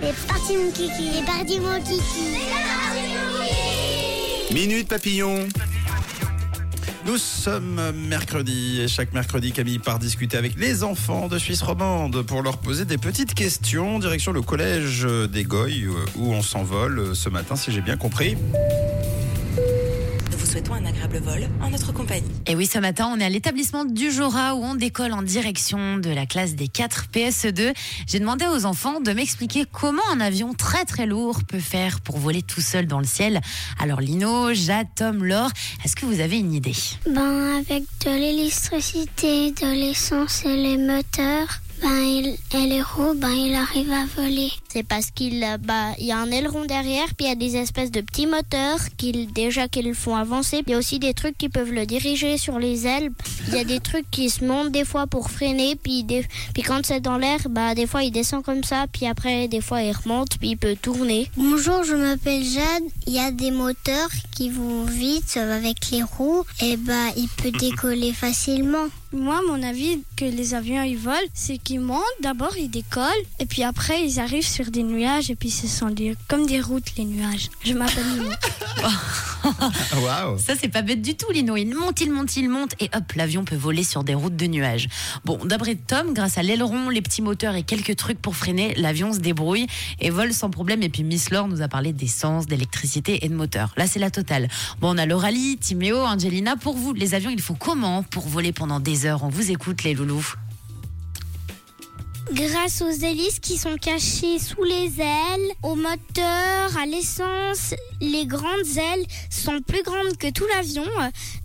C'est parti mon kiki, parti mon kiki. Minute Papillon. Nous sommes mercredi et chaque mercredi Camille part discuter avec les enfants de Suisse romande pour leur poser des petites questions. Direction le collège des Goyes où on s'envole ce matin si j'ai bien compris. Souhaitons un agréable vol en notre compagnie. Et oui, ce matin, on est à l'établissement du Jura où on décolle en direction de la classe des 4 PSE2. J'ai demandé aux enfants de m'expliquer comment un avion très très lourd peut faire pour voler tout seul dans le ciel. Alors Lino, Jade, Tom, Laure, est-ce que vous avez une idée? Ben avec de l'électricité, de l'essence et les moteurs, ben il, et les roues, ben il arrive à voler. C'est parce qu'il bah, il y a un aileron derrière, puis il y a des espèces de petits moteurs qui déjà qu'ils le font avancer. Il y a aussi des trucs qui peuvent le diriger sur les ailes. Il y a des trucs qui se montent des fois pour freiner, puis des, puis quand c'est dans l'air, bah des fois il descend comme ça, puis après des fois il remonte, puis il peut tourner. Bonjour, je m'appelle Jade. Il y a des moteurs qui vont vite avec les roues, et bah il peut décoller facilement. Moi, mon avis que les avions ils volent, c'est qu'ils montent, d'abord ils décollent, et puis après ils arrivent sur des nuages, et puis ce sont des, comme des routes les nuages. Je m'appelle Lino. Waouh Ça, c'est pas bête du tout, Lino. Il monte, il monte, il monte, et hop, l'avion peut voler sur des routes de nuages. Bon, d'après Tom, grâce à l'aileron, les petits moteurs et quelques trucs pour freiner, l'avion se débrouille et vole sans problème. Et puis Miss Laure nous a parlé d'essence, d'électricité et de moteur. Là, c'est la totale. Bon, on a Lauralie, Timéo, Angelina. Pour vous, les avions, il faut comment pour voler pendant des On vous écoute, les loulous. Grâce aux hélices qui sont cachées sous les ailes, au moteur, à l'essence, les grandes ailes sont plus grandes que tout l'avion,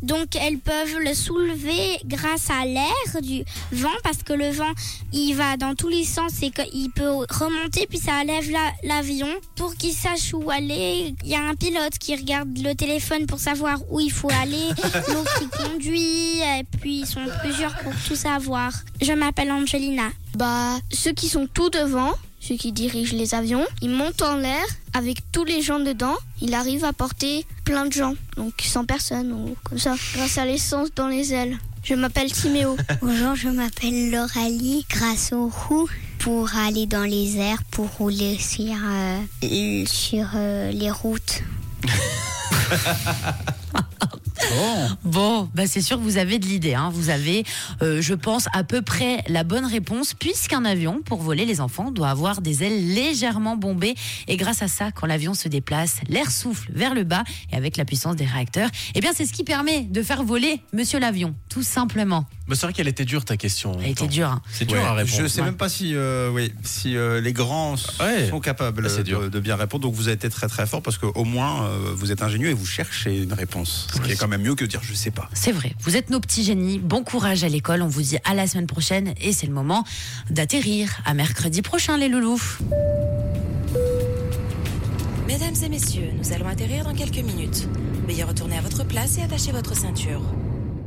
donc elles peuvent le soulever grâce à l'air du vent, parce que le vent il va dans tous les sens et qu'il peut remonter, puis ça lève la- l'avion. Pour qu'il sache où aller, il y a un pilote qui regarde le téléphone pour savoir où il faut aller, l'autre qui conduit, et puis ils sont plusieurs pour tout savoir. Je m'appelle Angelina. Bah, ceux qui sont tout devant, ceux qui dirigent les avions, ils montent en l'air avec tous les gens dedans. Il arrive à porter plein de gens, donc 100 personnes ou comme ça, grâce à l'essence dans les ailes. Je m'appelle Timéo. Bonjour, je m'appelle Lauralie. Grâce aux roues pour aller dans les airs, pour rouler sur, euh, sur euh, les routes. Bon, bah c'est sûr que vous avez de l'idée. Hein. Vous avez, euh, je pense, à peu près la bonne réponse, puisqu'un avion, pour voler les enfants, doit avoir des ailes légèrement bombées. Et grâce à ça, quand l'avion se déplace, l'air souffle vers le bas, et avec la puissance des réacteurs, eh bien c'est ce qui permet de faire voler Monsieur l'avion, tout simplement. Mais c'est vrai qu'elle était dure ta question. Elle était dure. hein. C'est dur Ouais, à répondre. Je sais même pas si, euh, oui, si euh, les grands Ouais. sont capables de, de bien répondre. Donc vous avez été très très fort parce qu'au moins euh, vous êtes ingénieux et vous cherchez une réponse. Ce qui est quand même mieux que de dire je sais pas. C'est vrai, vous êtes nos petits génies. Bon courage à l'école. On vous dit à la semaine prochaine. Et c'est le moment d'atterrir. À mercredi prochain, les loulous. Mesdames et messieurs, nous allons atterrir dans quelques minutes. Veuillez retourner à votre place et attacher votre ceinture.